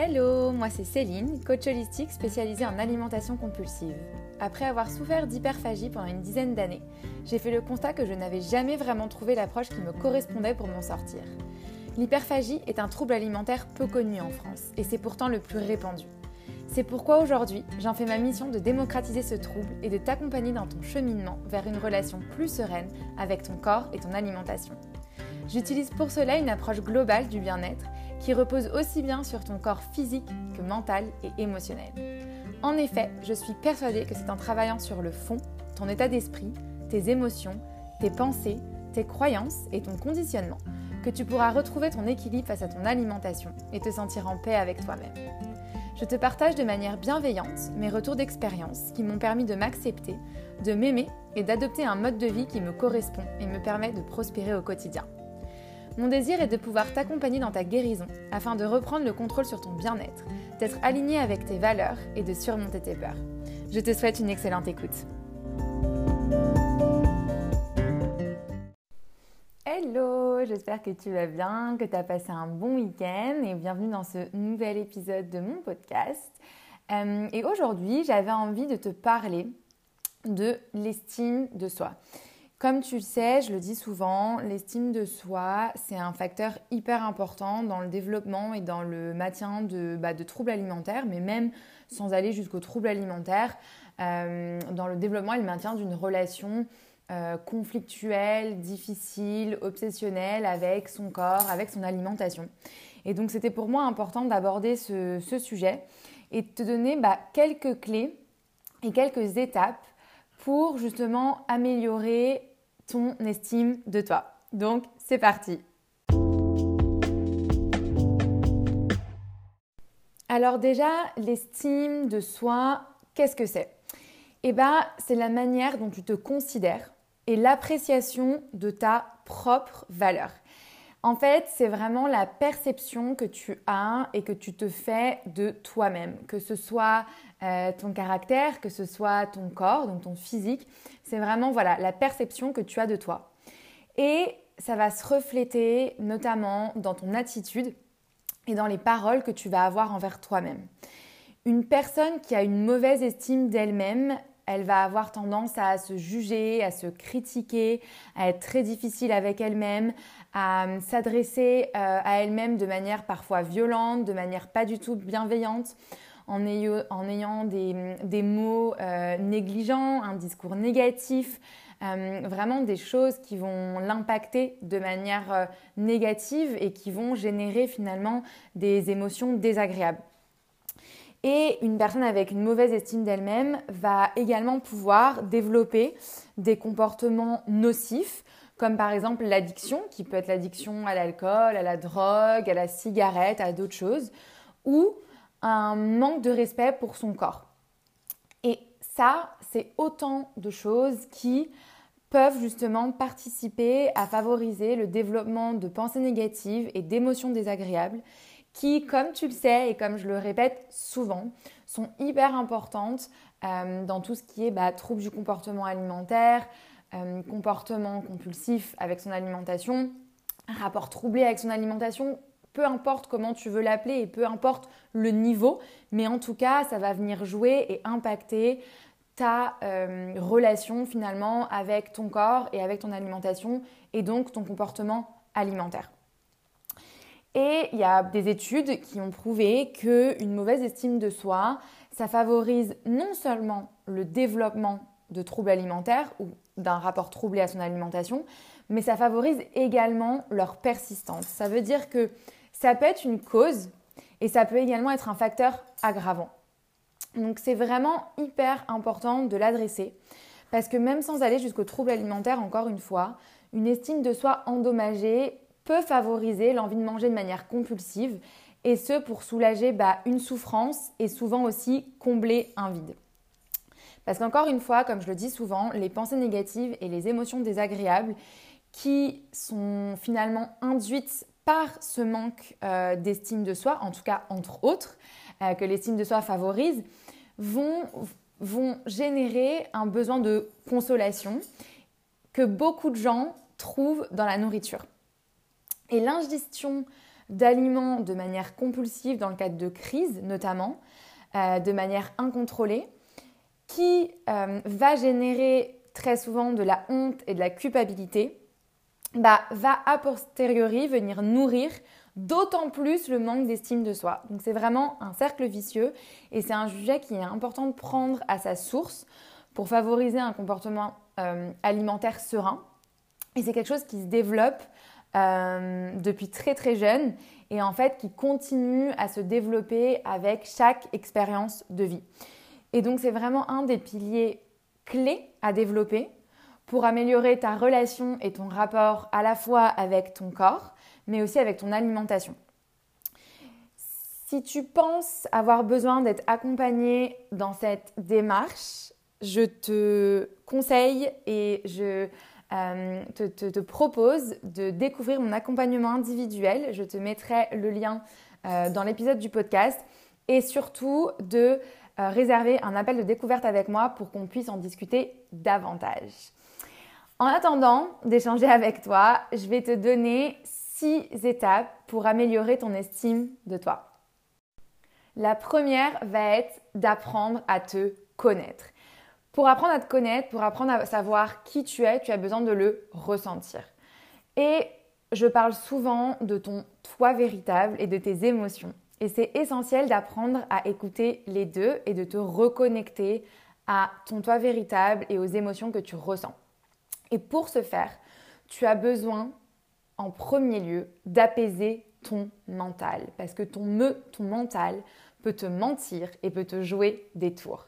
Hello, moi c'est Céline, coach holistique spécialisée en alimentation compulsive. Après avoir souffert d'hyperphagie pendant une dizaine d'années, j'ai fait le constat que je n'avais jamais vraiment trouvé l'approche qui me correspondait pour m'en sortir. L'hyperphagie est un trouble alimentaire peu connu en France et c'est pourtant le plus répandu. C'est pourquoi aujourd'hui, j'en fais ma mission de démocratiser ce trouble et de t'accompagner dans ton cheminement vers une relation plus sereine avec ton corps et ton alimentation. J'utilise pour cela une approche globale du bien-être qui repose aussi bien sur ton corps physique que mental et émotionnel. En effet, je suis persuadée que c'est en travaillant sur le fond, ton état d'esprit, tes émotions, tes pensées, tes croyances et ton conditionnement que tu pourras retrouver ton équilibre face à ton alimentation et te sentir en paix avec toi-même. Je te partage de manière bienveillante mes retours d'expérience qui m'ont permis de m'accepter, de m'aimer et d'adopter un mode de vie qui me correspond et me permet de prospérer au quotidien. Mon désir est de pouvoir t'accompagner dans ta guérison afin de reprendre le contrôle sur ton bien-être, d'être aligné avec tes valeurs et de surmonter tes peurs. Je te souhaite une excellente écoute. Hello, j'espère que tu vas bien, que tu as passé un bon week-end et bienvenue dans ce nouvel épisode de mon podcast. Euh, et aujourd'hui, j'avais envie de te parler de l'estime de soi. Comme tu le sais, je le dis souvent, l'estime de soi, c'est un facteur hyper important dans le développement et dans le maintien de, bah, troubles alimentaires, mais même sans aller jusqu'aux troubles alimentaires, euh, dans le développement et le maintien d'une relation euh, conflictuelle, difficile, obsessionnelle avec son corps, avec son alimentation. Et donc c'était pour moi important d'aborder ce, sujet et de te donner bah, quelques clés et quelques étapes pour justement améliorer ton estime de toi. Donc, c'est parti. Alors déjà, l'estime de soi, qu'est-ce que c'est? Eh bien, c'est la manière dont tu te considères et l'appréciation de ta propre valeur. En fait, c'est vraiment la perception que tu as et que tu te fais de toi-même, que ce soit euh, ton caractère, que ce soit ton corps, donc ton physique. C'est vraiment voilà la perception que tu as de toi. Et ça va se refléter notamment dans ton attitude et dans les paroles que tu vas avoir envers toi-même. Une personne qui a une mauvaise estime d'elle-même, elle va avoir tendance à se juger, à se critiquer, à être très difficile avec elle-même, à s'adresser euh, à elle-même de manière parfois violente, de manière pas du tout bienveillante en, ayant, des, mots euh, négligents, un discours négatif, euh, vraiment des choses qui vont l'impacter de manière euh, négative et qui vont générer finalement des émotions désagréables. Et une personne avec une mauvaise estime d'elle-même va également pouvoir développer des comportements nocifs, comme par exemple l'addiction, qui peut être l'addiction à l'alcool, à la drogue, à la cigarette, à d'autres choses, ou un manque de respect pour son corps. Et ça, c'est autant de choses qui peuvent justement participer à favoriser le développement de pensées négatives et d'émotions désagréables qui, comme tu le sais et comme je le répète souvent, sont hyper importantes euh, dans tout ce qui est bah, troubles du comportement alimentaire, euh, comportement compulsif avec son alimentation, rapport troublé avec son alimentation, peu importe comment tu veux l'appeler et peu importe le niveau, mais en tout cas, ça va venir jouer et impacter ta euh, relation finalement avec ton corps et avec ton alimentation et donc ton comportement alimentaire. Et il y a des études qui ont prouvé qu'une mauvaise estime de soi, ça favorise non seulement le développement de troubles alimentaires ou d'un rapport troublé à son alimentation, mais ça favorise également leur persistance. Ça veut dire que ça peut être une cause et ça peut également être un facteur aggravant. Donc c'est vraiment hyper important de l'adresser parce que même sans aller jusqu'au trouble alimentaire, encore une fois, une estime de soi endommagée peut favoriser l'envie de manger de manière compulsive et ce pour soulager bah, une souffrance et souvent aussi combler un vide. Parce qu'encore une fois, comme je le dis souvent, les pensées négatives et les émotions désagréables qui sont finalement induites par ce manque euh, d'estime de soi, en tout cas entre autres, euh, que l'estime de soi favorise, vont, vont générer un besoin de consolation que beaucoup de gens trouvent dans la nourriture. Et l'ingestion d'aliments de manière compulsive dans le cadre de crise notamment, euh, de manière incontrôlée, qui va générer très souvent de la honte et de la culpabilité, bah, va a posteriori venir nourrir d'autant plus le manque d'estime de soi. Donc c'est vraiment un cercle vicieux et c'est un sujet qui est important de prendre à sa source pour favoriser un comportement euh, alimentaire serein. Et c'est quelque chose qui se développe euh, depuis très très jeune et en fait qui continue à se développer avec chaque expérience de vie. Et donc c'est vraiment un des piliers clés à développer pour améliorer ta relation et ton rapport à la fois avec ton corps, mais aussi avec ton alimentation. Si tu penses avoir besoin d'être accompagné dans cette démarche, je te conseille et je euh, te, propose de découvrir mon accompagnement individuel. Je te mettrai le lien euh, dans l'épisode du podcast et surtout de euh, réserver un appel de découverte avec moi pour qu'on puisse en discuter davantage. En attendant d'échanger avec toi, je vais te donner six étapes pour améliorer ton estime de toi. La première va être d'apprendre à te connaître. Pour apprendre à te connaître, pour apprendre à savoir qui tu es, tu as besoin de le ressentir. Et je parle souvent de ton toi véritable et de tes émotions. Et c'est essentiel d'apprendre à écouter les deux et de te reconnecter à ton toi véritable et aux émotions que tu ressens. Et pour ce faire, tu as besoin en premier lieu d'apaiser ton mental parce que ton me, ton mental peut te mentir et peut te jouer des tours.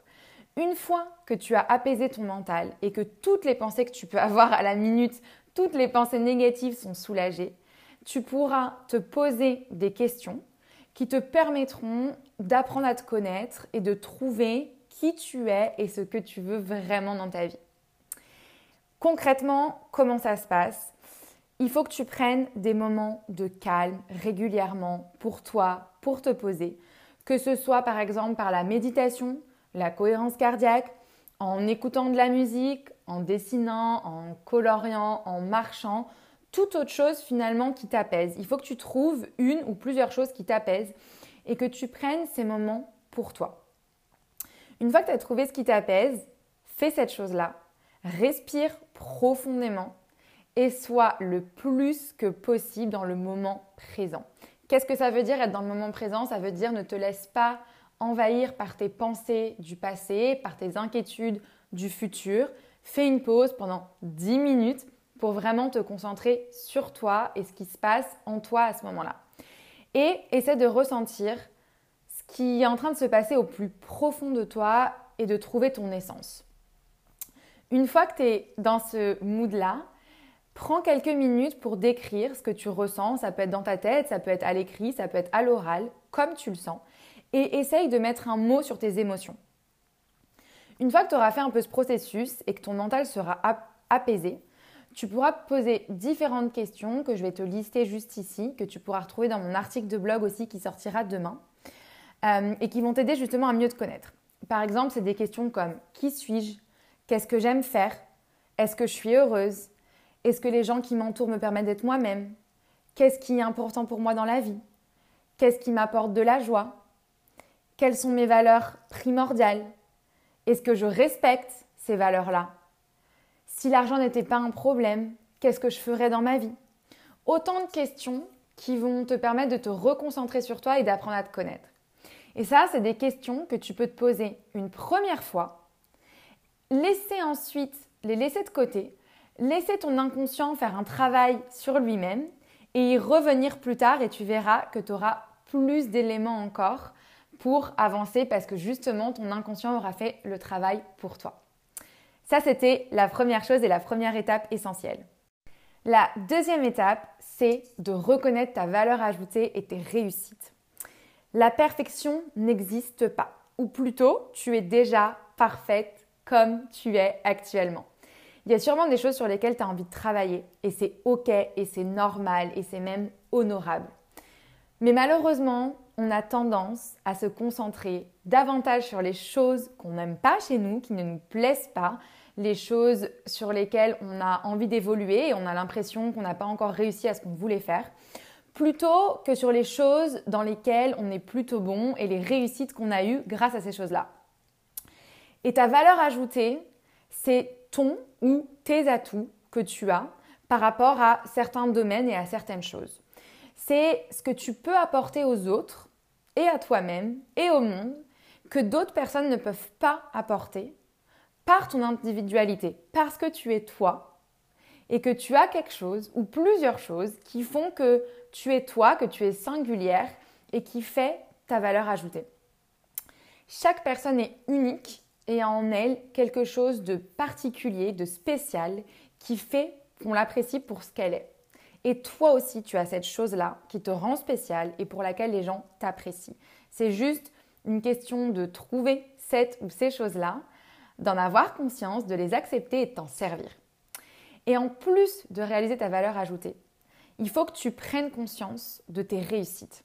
Une fois que tu as apaisé ton mental et que toutes les pensées que tu peux avoir à la minute, toutes les pensées négatives sont soulagées, tu pourras te poser des questions qui te permettront d'apprendre à te connaître et de trouver qui tu es et ce que tu veux vraiment dans ta vie. Concrètement, comment ça se passe? Il faut que tu prennes des moments de calme régulièrement pour toi, pour te poser, que ce soit par exemple par la méditation, la cohérence cardiaque, en écoutant de la musique, en dessinant, en coloriant, en marchant, toute autre chose finalement qui t'apaise. Il faut que tu trouves une ou plusieurs choses qui t'apaisent et que tu prennes ces moments pour toi. Une fois que tu as trouvé ce qui t'apaise, fais cette chose-là. Respire profondément et sois le plus que possible dans le moment présent. Qu'est-ce que ça veut dire être dans le moment présent? Ça veut dire ne te laisse pas envahir par tes pensées du passé, par tes inquiétudes du futur. Fais une pause pendant 10 minutes pour vraiment te concentrer sur toi et ce qui se passe en toi à ce moment-là. Et essaie de ressentir ce qui est en train de se passer au plus profond de toi et de trouver ton essence. Une fois que tu es dans ce mood-là, prends quelques minutes pour décrire ce que tu ressens. Ça peut être dans ta tête, ça peut être à l'écrit, ça peut être à l'oral, comme tu le sens et essaye de mettre un mot sur tes émotions. Une fois que tu auras fait un peu ce processus et que ton mental sera apaisé, tu pourras poser différentes questions que je vais te lister juste ici, que tu pourras retrouver dans mon article de blog aussi qui sortira demain, euh, et qui vont t'aider justement à mieux te connaître. Par exemple, c'est des questions comme qui suis-je? Qu'est-ce que j'aime faire? Est-ce que je suis heureuse? Est-ce que les gens qui m'entourent me permettent d'être moi-même? Qu'est-ce qui est important pour moi dans la vie? Qu'est-ce qui m'apporte de la joie? Quelles sont mes valeurs primordiales? Est-ce que je respecte ces valeurs-là? Si l'argent n'était pas un problème, qu'est-ce que je ferais dans ma vie? Autant de questions qui vont te permettre de te reconcentrer sur toi et d'apprendre à te connaître. Et ça, c'est des questions que tu peux te poser une première fois, laisser ensuite les laisser de côté, laisser ton inconscient faire un travail sur lui-même et y revenir plus tard et tu verras que tu auras plus d'éléments encore pour avancer parce que justement ton inconscient aura fait le travail pour toi. Ça, c'était la première chose et la première étape essentielle. La deuxième étape, c'est de reconnaître ta valeur ajoutée et tes réussites. La perfection n'existe pas, ou plutôt, tu es déjà parfaite comme tu es actuellement. Il y a sûrement des choses sur lesquelles tu as envie de travailler, et c'est ok, et c'est normal, et c'est même honorable. Mais malheureusement, on a tendance à se concentrer davantage sur les choses qu'on n'aime pas chez nous, qui ne nous plaisent pas, les choses sur lesquelles on a envie d'évoluer et on a l'impression qu'on n'a pas encore réussi à ce qu'on voulait faire, plutôt que sur les choses dans lesquelles on est plutôt bon et les réussites qu'on a eues grâce à ces choses-là. Et ta valeur ajoutée, c'est ton ou tes atouts que tu as par rapport à certains domaines et à certaines choses. C'est ce que tu peux apporter aux autres et à toi-même et au monde que d'autres personnes ne peuvent pas apporter par ton individualité, parce que tu es toi et que tu as quelque chose ou plusieurs choses qui font que tu es toi, que tu es singulière et qui fait ta valeur ajoutée. Chaque personne est unique et en elle quelque chose de particulier, de spécial, qui fait qu'on l'apprécie pour ce qu'elle est. Et toi aussi, tu as cette chose-là qui te rend spéciale et pour laquelle les gens t'apprécient. C'est juste une question de trouver cette ou ces choses-là, d'en avoir conscience, de les accepter et de t'en servir. Et en plus de réaliser ta valeur ajoutée, il faut que tu prennes conscience de tes réussites.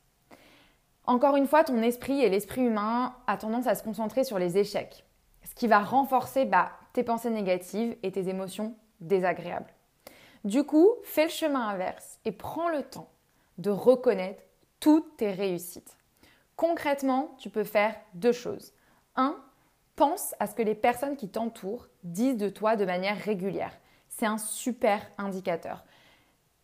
Encore une fois, ton esprit et l'esprit humain a tendance à se concentrer sur les échecs, qui va renforcer bah, tes pensées négatives et tes émotions désagréables. Du coup, fais le chemin inverse et prends le temps de reconnaître toutes tes réussites. Concrètement, tu peux faire deux choses. Un, pense à ce que les personnes qui t'entourent disent de toi de manière régulière. C'est un super indicateur.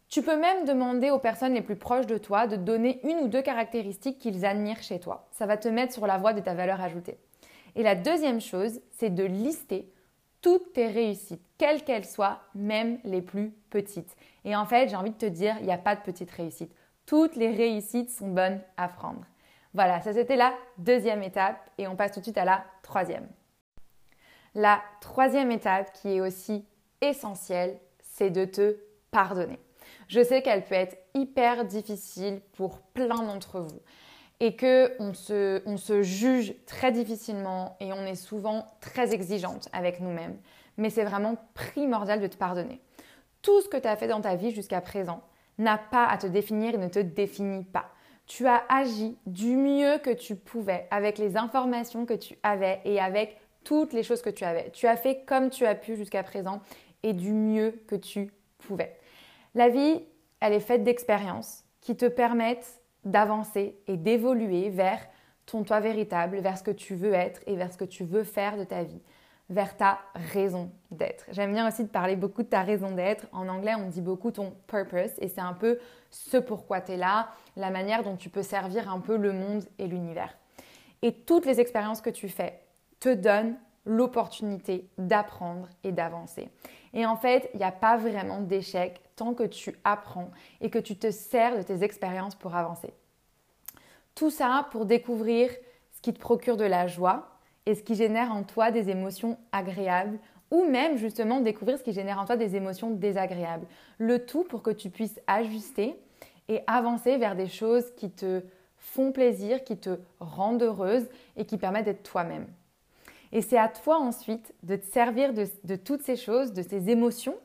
Tu peux même demander aux personnes les plus proches de toi de donner une ou deux caractéristiques qu'ils admirent chez toi. Ça va te mettre sur la voie de ta valeur ajoutée. Et la deuxième chose, c'est de lister toutes tes réussites, quelles qu'elles soient, même les plus petites. Et en fait, j'ai envie de te dire, il n'y a pas de petites réussites. Toutes les réussites sont bonnes à prendre. Voilà, ça c'était la deuxième étape et on passe tout de suite à la troisième. La troisième étape qui est aussi essentielle, c'est de te pardonner. Je sais qu'elle peut être hyper difficile pour plein d'entre vous et que on se, se juge très difficilement et on est souvent très exigeante avec nous-mêmes. Mais c'est vraiment primordial de te pardonner. Tout ce que tu as fait dans ta vie jusqu'à présent n'a pas à te définir et ne te définit pas. Tu as agi du mieux que tu pouvais avec les informations que tu avais et avec toutes les choses que tu avais. Tu as fait comme tu as pu jusqu'à présent et du mieux que tu pouvais. La vie, elle est faite d'expériences qui te permettent d'avancer et d'évoluer vers ton toi véritable, vers ce que tu veux être et vers ce que tu veux faire de ta vie, vers ta raison d'être. J'aime bien aussi de parler beaucoup de ta raison d'être. En anglais, on dit beaucoup ton purpose et c'est un peu ce pourquoi tu es là, la manière dont tu peux servir un peu le monde et l'univers. Et toutes les expériences que tu fais te donnent l'opportunité d'apprendre et d'avancer. Et en fait, il n'y a pas vraiment d'échec que tu apprends et que tu te sers de tes expériences pour avancer. Tout ça pour découvrir ce qui te procure de la joie et ce qui génère en toi des émotions agréables ou même justement découvrir ce qui génère en toi des émotions désagréables. Le tout pour que tu puisses ajuster et avancer vers des choses qui te font plaisir, qui te rendent heureuse et qui permettent d'être toi-même. Et c'est à toi ensuite de te servir de, toutes ces choses, de ces émotions,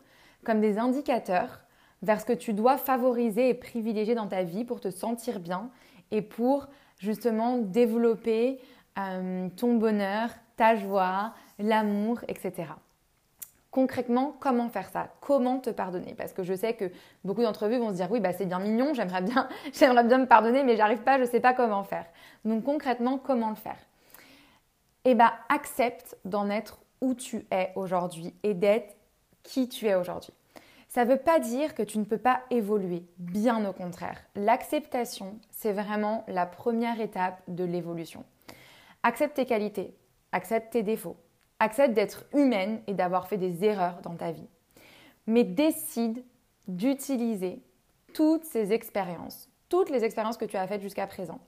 comme des indicateurs vers ce que tu dois favoriser et privilégier dans ta vie pour te sentir bien et pour justement développer euh, ton bonheur, ta joie, l'amour, etc. Concrètement, comment faire ça? Comment te pardonner? Parce que je sais que beaucoup d'entre vous vont se dire oui, bah, c'est bien mignon, j'aimerais bien, j'aimerais bien me pardonner, mais j'arrive pas, je ne sais pas comment faire. Donc concrètement, comment le faire? Eh bien, accepte d'en être où tu es aujourd'hui et d'être qui tu es aujourd'hui. Ça ne veut pas dire que tu ne peux pas évoluer, bien au contraire. L'acceptation, c'est vraiment la première étape de l'évolution. Accepte tes qualités, accepte tes défauts, accepte d'être humaine et d'avoir fait des erreurs dans ta vie. Mais décide d'utiliser toutes ces expériences, toutes les expériences que tu as faites jusqu'à présent,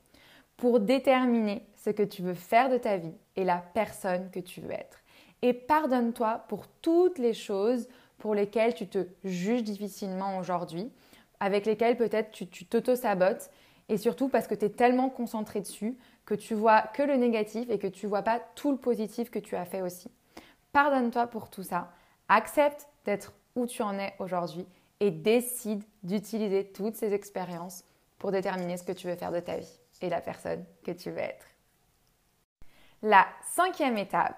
pour déterminer ce que tu veux faire de ta vie et la personne que tu veux être. Et pardonne-toi pour toutes les choses pour lesquelles tu te juges difficilement aujourd'hui, avec lesquelles peut-être tu t'auto-sabotes, et surtout parce que tu es tellement concentré dessus que tu vois que le négatif et que tu vois pas tout le positif que tu as fait aussi. Pardonne-toi pour tout ça, accepte d'être où tu en es aujourd'hui et décide d'utiliser toutes ces expériences pour déterminer ce que tu veux faire de ta vie et la personne que tu veux être. La cinquième étape,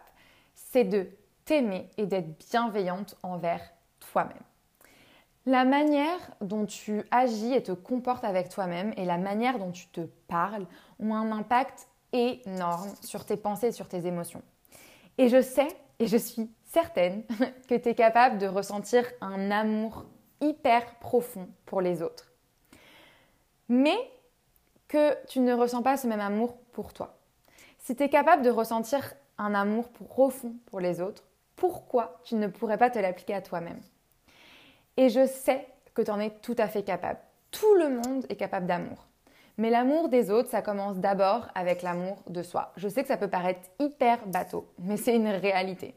c'est de t'aimer et d'être bienveillante envers toi-même. La manière dont tu agis et te comportes avec toi-même et la manière dont tu te parles ont un impact énorme sur tes pensées et sur tes émotions. Et je sais et je suis certaine que tu es capable de ressentir un amour hyper profond pour les autres. Mais que tu ne ressens pas ce même amour pour toi. Si tu es capable de ressentir un amour profond pour les autres, pourquoi tu ne pourrais pas te l'appliquer à toi-même Et je sais que tu en es tout à fait capable. Tout le monde est capable d'amour. Mais l'amour des autres, ça commence d'abord avec l'amour de soi. Je sais que ça peut paraître hyper bateau, mais c'est une réalité.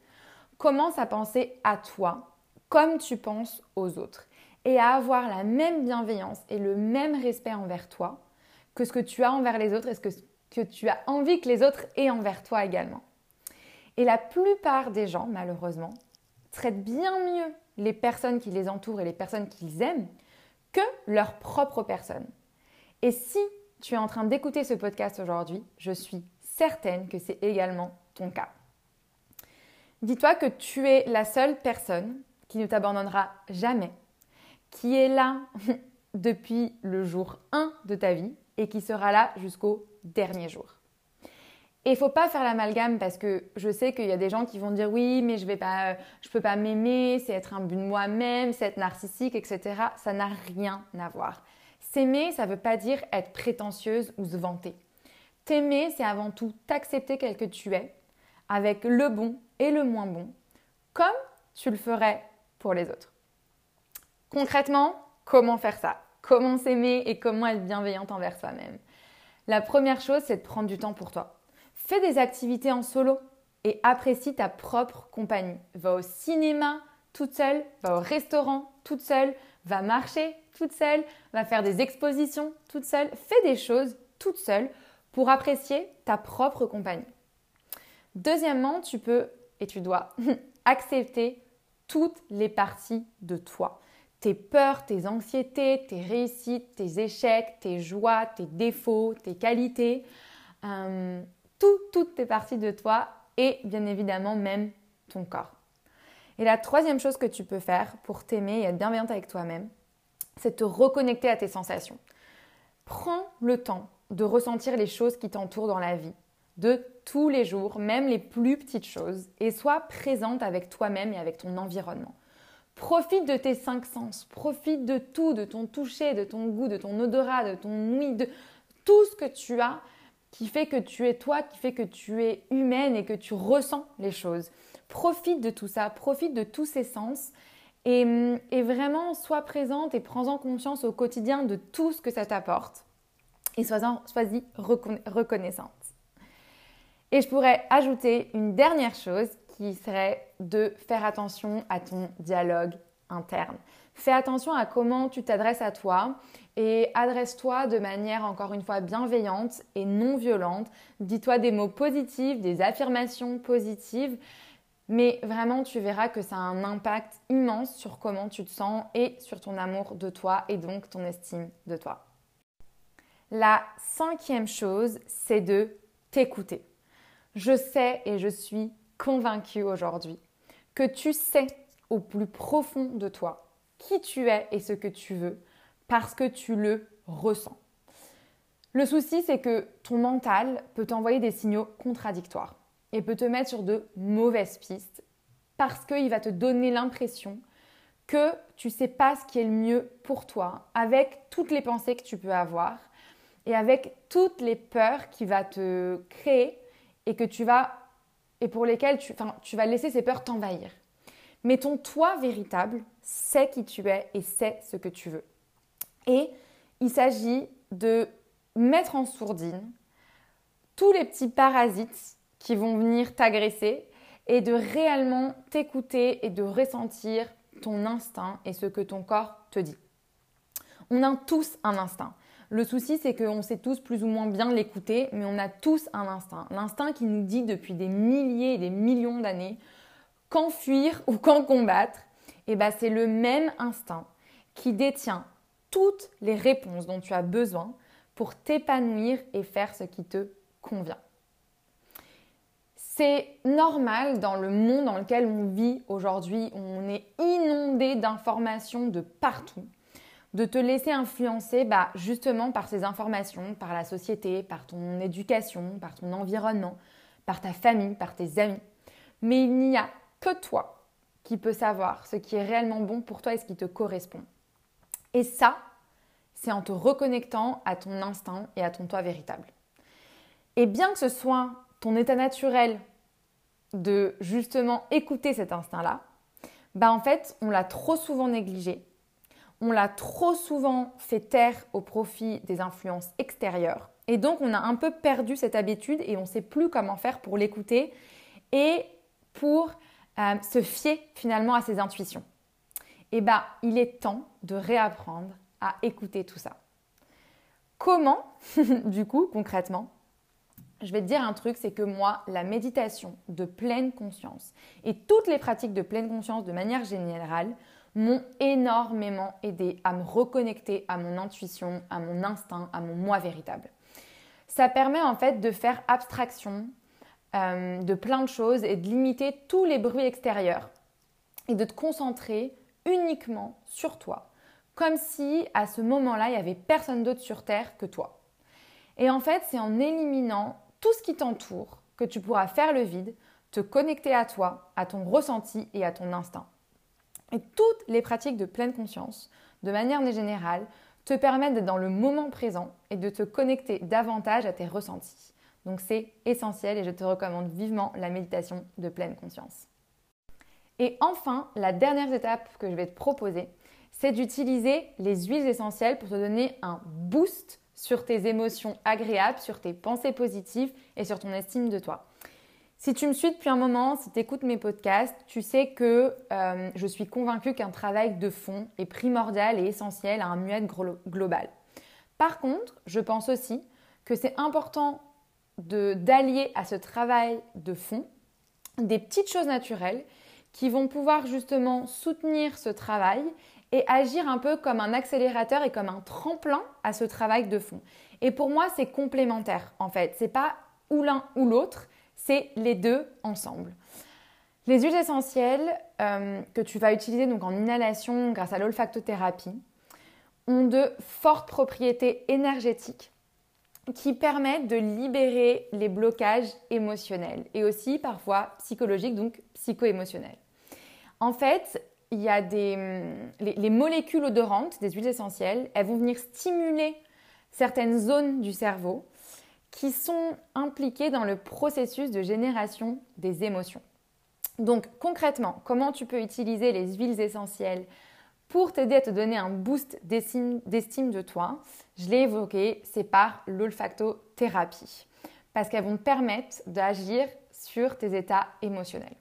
Commence à penser à toi comme tu penses aux autres? Et à avoir la même bienveillance et le même respect envers toi que ce que tu as envers les autres et ce que, tu as envie que les autres aient envers toi également. Et la plupart des gens, malheureusement, traitent bien mieux les personnes qui les entourent et les personnes qu'ils aiment que leur propre personne. Et si tu es en train d'écouter ce podcast aujourd'hui, je suis certaine que c'est également ton cas. Dis-toi que tu es la seule personne qui ne t'abandonnera jamais, qui est là depuis le jour 1 de ta vie et qui sera là jusqu'au dernier jour. Et il faut pas faire l'amalgame parce que je sais qu'il y a des gens qui vont dire oui, mais je vais pas, je peux pas m'aimer, c'est être un but de moi-même, c'est être narcissique, etc. Ça n'a rien à voir. S'aimer, ça veut pas dire être prétentieuse ou se vanter. T'aimer, c'est avant tout t'accepter tel que tu es, avec le bon et le moins bon, comme tu le ferais pour les autres. Concrètement, comment faire ça? Comment s'aimer et comment être bienveillante envers soi-même? La première chose, c'est de prendre du temps pour toi. Fais des activités en solo et apprécie ta propre compagnie. Va au cinéma toute seule, va au restaurant toute seule, va marcher toute seule, va faire des expositions toute seule. Fais des choses toute seule pour apprécier ta propre compagnie. Deuxièmement, tu peux et tu dois accepter toutes les parties de toi. Tes peurs, tes anxiétés, tes réussites, tes échecs, tes joies, tes défauts, tes qualités. Euh, toutes tes parties de toi et bien évidemment même ton corps. Et la troisième chose que tu peux faire pour t'aimer et être bienveillante avec toi-même, c'est te reconnecter à tes sensations. Prends le temps de ressentir les choses qui t'entourent dans la vie, de tous les jours, même les plus petites choses, et sois présente avec toi-même et avec ton environnement. Profite de tes cinq sens, profite de tout, de ton toucher, de ton goût, de ton odorat, de ton ouïe, de tout ce que tu as qui fait que tu es toi, qui fait que tu es humaine et que tu ressens les choses. Profite de tout ça, profite de tous ces sens et, vraiment sois présente et prends-en conscience au quotidien de tout ce que ça t'apporte et sois-y sois reconnaissante. Et je pourrais ajouter une dernière chose qui serait de faire attention à ton dialogue interne. Fais attention à comment tu t'adresses à toi et adresse-toi de manière encore une fois bienveillante et non violente. Dis-toi des mots positifs, des affirmations positives, mais vraiment tu verras que ça a un impact immense sur comment tu te sens et sur ton amour de toi et donc ton estime de toi. La cinquième chose, c'est de t'écouter. Je sais et je suis convaincue aujourd'hui que tu sais au plus profond de toi qui tu es et ce que tu veux parce que tu le ressens. Le souci, c'est que ton mental peut t'envoyer des signaux contradictoires et peut te mettre sur de mauvaises pistes parce qu'il va te donner l'impression que tu sais pas ce qui est le mieux pour toi avec toutes les pensées que tu peux avoir et avec toutes les peurs qu'il va te créer et que tu vas et pour lesquelles tu, tu vas laisser ces peurs t'envahir. Mais ton toi véritable sait qui tu es et sait ce que tu veux. Et il s'agit de mettre en sourdine tous les petits parasites qui vont venir t'agresser et de réellement t'écouter et de ressentir ton instinct et ce que ton corps te dit. On a tous un instinct. Le souci, c'est qu'on sait tous plus ou moins bien l'écouter, mais on a tous un instinct. L'instinct qui nous dit depuis des milliers et des millions d'années quand fuir ou quand combattre. Eh ben, c'est le même instinct qui détient toutes les réponses dont tu as besoin pour t'épanouir et faire ce qui te convient. C'est normal dans le monde dans lequel on vit aujourd'hui, on est inondé d'informations de partout, de te laisser influencer bah, justement par ces informations, par la société, par ton éducation, par ton environnement, par ta famille, par tes amis. Mais il n'y a que toi qui peux savoir ce qui est réellement bon pour toi et ce qui te correspond. Et ça, c'est en te reconnectant à ton instinct et à ton toi véritable. Et bien que ce soit ton état naturel de justement écouter cet instinct-là, bah en fait, on l'a trop souvent négligé. On l'a trop souvent fait taire au profit des influences extérieures. Et donc, on a un peu perdu cette habitude et on ne sait plus comment faire pour l'écouter et pour euh, se fier finalement à ses intuitions. Et bah, il est temps de réapprendre à écouter tout ça. Comment, du coup, concrètement Je vais te dire un truc, c'est que moi, la méditation de pleine conscience et toutes les pratiques de pleine conscience de manière générale m'ont énormément aidé à me reconnecter à mon intuition, à mon instinct, à mon moi véritable. Ça permet en fait de faire abstraction euh, de plein de choses et de limiter tous les bruits extérieurs et de te concentrer uniquement sur toi, comme si à ce moment-là, il n'y avait personne d'autre sur Terre que toi. Et en fait, c'est en éliminant tout ce qui t'entoure que tu pourras faire le vide, te connecter à toi, à ton ressenti et à ton instinct. Et toutes les pratiques de pleine conscience, de manière générale, te permettent d'être dans le moment présent et de te connecter davantage à tes ressentis. Donc c'est essentiel et je te recommande vivement la méditation de pleine conscience. Et enfin, la dernière étape que je vais te proposer, c'est d'utiliser les huiles essentielles pour te donner un boost sur tes émotions agréables, sur tes pensées positives et sur ton estime de toi. Si tu me suis depuis un moment, si tu écoutes mes podcasts, tu sais que euh, je suis convaincue qu'un travail de fond est primordial et essentiel à un mieux-être global. Par contre, je pense aussi que c'est important d'allier à ce travail de fond des petites choses naturelles qui vont pouvoir justement soutenir ce travail et agir un peu comme un accélérateur et comme un tremplin à ce travail de fond. Et pour moi, c'est complémentaire en fait. C'est pas ou l'un ou l'autre, c'est les deux ensemble. Les huiles essentielles euh, que tu vas utiliser donc en inhalation grâce à l'olfactothérapie ont de fortes propriétés énergétiques qui permettent de libérer les blocages émotionnels et aussi parfois psychologiques, donc psycho-émotionnels. En fait, il y a des, les, les, molécules odorantes des huiles essentielles, elles vont venir stimuler certaines zones du cerveau qui sont impliquées dans le processus de génération des émotions. Donc concrètement, comment tu peux utiliser les huiles essentielles pour t'aider à te donner un boost d'estime de toi, je l'ai évoqué, c'est par l'olfactothérapie. Parce qu'elles vont te permettre d'agir sur tes états émotionnels.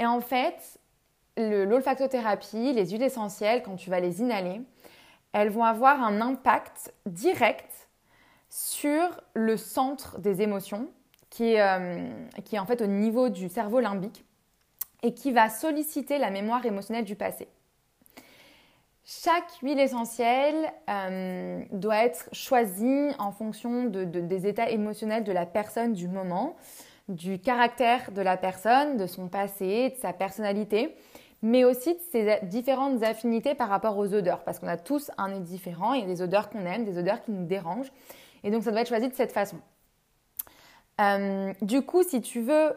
Et en fait, l'olfactothérapie, les huiles essentielles, quand tu vas les inhaler, elles vont avoir un impact direct sur le centre des émotions, qui est, euh, qui est en fait au niveau du cerveau limbique, et qui va solliciter la mémoire émotionnelle du passé. Chaque huile essentielle euh, doit être choisie en fonction des états émotionnels de la personne du moment, du caractère de la personne, de son passé, de sa personnalité, mais aussi de ses différentes affinités par rapport aux odeurs, parce qu'on a tous un nez différent, il y a des odeurs qu'on aime, des odeurs qui nous dérangent, et donc ça doit être choisi de cette façon. Euh, du coup, si tu veux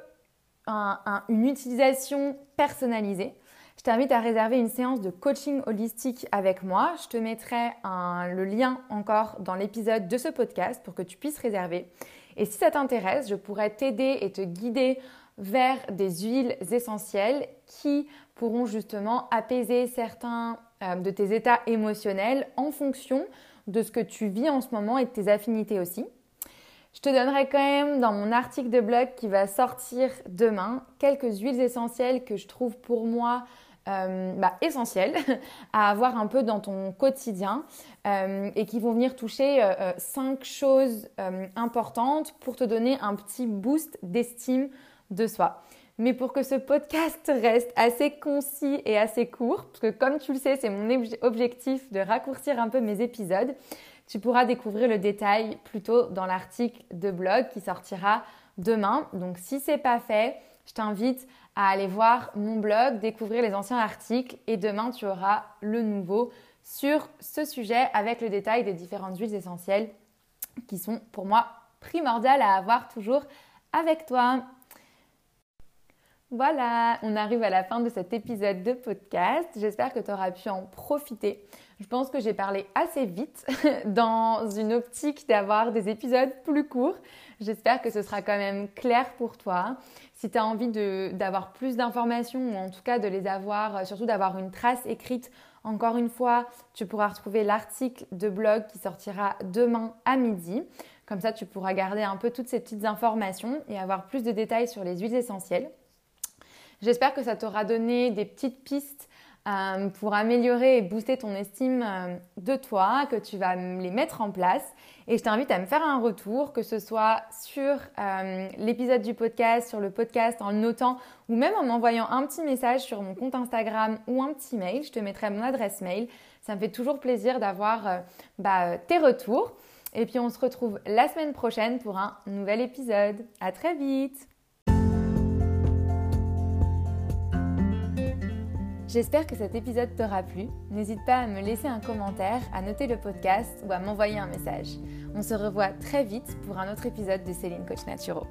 une utilisation personnalisée, je t'invite à réserver une séance de coaching holistique avec moi. Je te mettrai le lien encore dans l'épisode de ce podcast pour que tu puisses réserver. Et si ça t'intéresse, je pourrais t'aider et te guider vers des huiles essentielles qui pourront justement apaiser certains euh, de tes états émotionnels en fonction de ce que tu vis en ce moment et de tes affinités aussi. Je te donnerai quand même dans mon article de blog qui va sortir demain quelques huiles essentielles que je trouve pour moi euh, bah, à avoir un peu dans ton quotidien euh, et qui vont venir toucher euh, cinq choses importantes pour te donner un petit boost d'estime de soi. Mais pour que ce podcast reste assez concis et assez court, parce que comme tu le sais, c'est mon objectif de raccourcir un peu mes épisodes, tu pourras découvrir le détail plutôt dans l'article de blog qui sortira demain. Donc si c'est pas fait, je t'invite à aller voir mon blog, découvrir les anciens articles et demain tu auras le nouveau sur ce sujet avec le détail des différentes huiles essentielles qui sont pour moi primordiales à avoir toujours avec toi. Voilà, on arrive à la fin de cet épisode de podcast. J'espère que tu auras pu en profiter. Je pense que j'ai parlé assez vite dans une optique d'avoir des épisodes plus courts. J'espère que ce sera quand même clair pour toi. Si tu as envie d'avoir plus d'informations ou en tout cas de les avoir, euh, surtout d'avoir une trace écrite, encore une fois, tu pourras retrouver l'article de blog qui sortira demain à midi. Comme ça, tu pourras garder un peu toutes ces petites informations et avoir plus de détails sur les huiles essentielles. J'espère que ça t'aura donné des petites pistes euh, pour améliorer et booster ton estime euh, de toi, que tu vas les mettre en place. Et je t'invite à me faire un retour, que ce soit sur euh, l'épisode du podcast, sur le podcast, en le notant, ou même en m'envoyant un petit message sur mon compte Instagram ou un petit mail. Je te mettrai mon adresse mail. Ça me fait toujours plaisir d'avoir bah, tes retours. Et puis on se retrouve la semaine prochaine pour un nouvel épisode. À très vite J'espère que cet épisode t'aura plu. N'hésite pas à me laisser un commentaire, à noter le podcast ou à m'envoyer un message. On se revoit très vite pour un autre épisode de Céline Coach Naturo.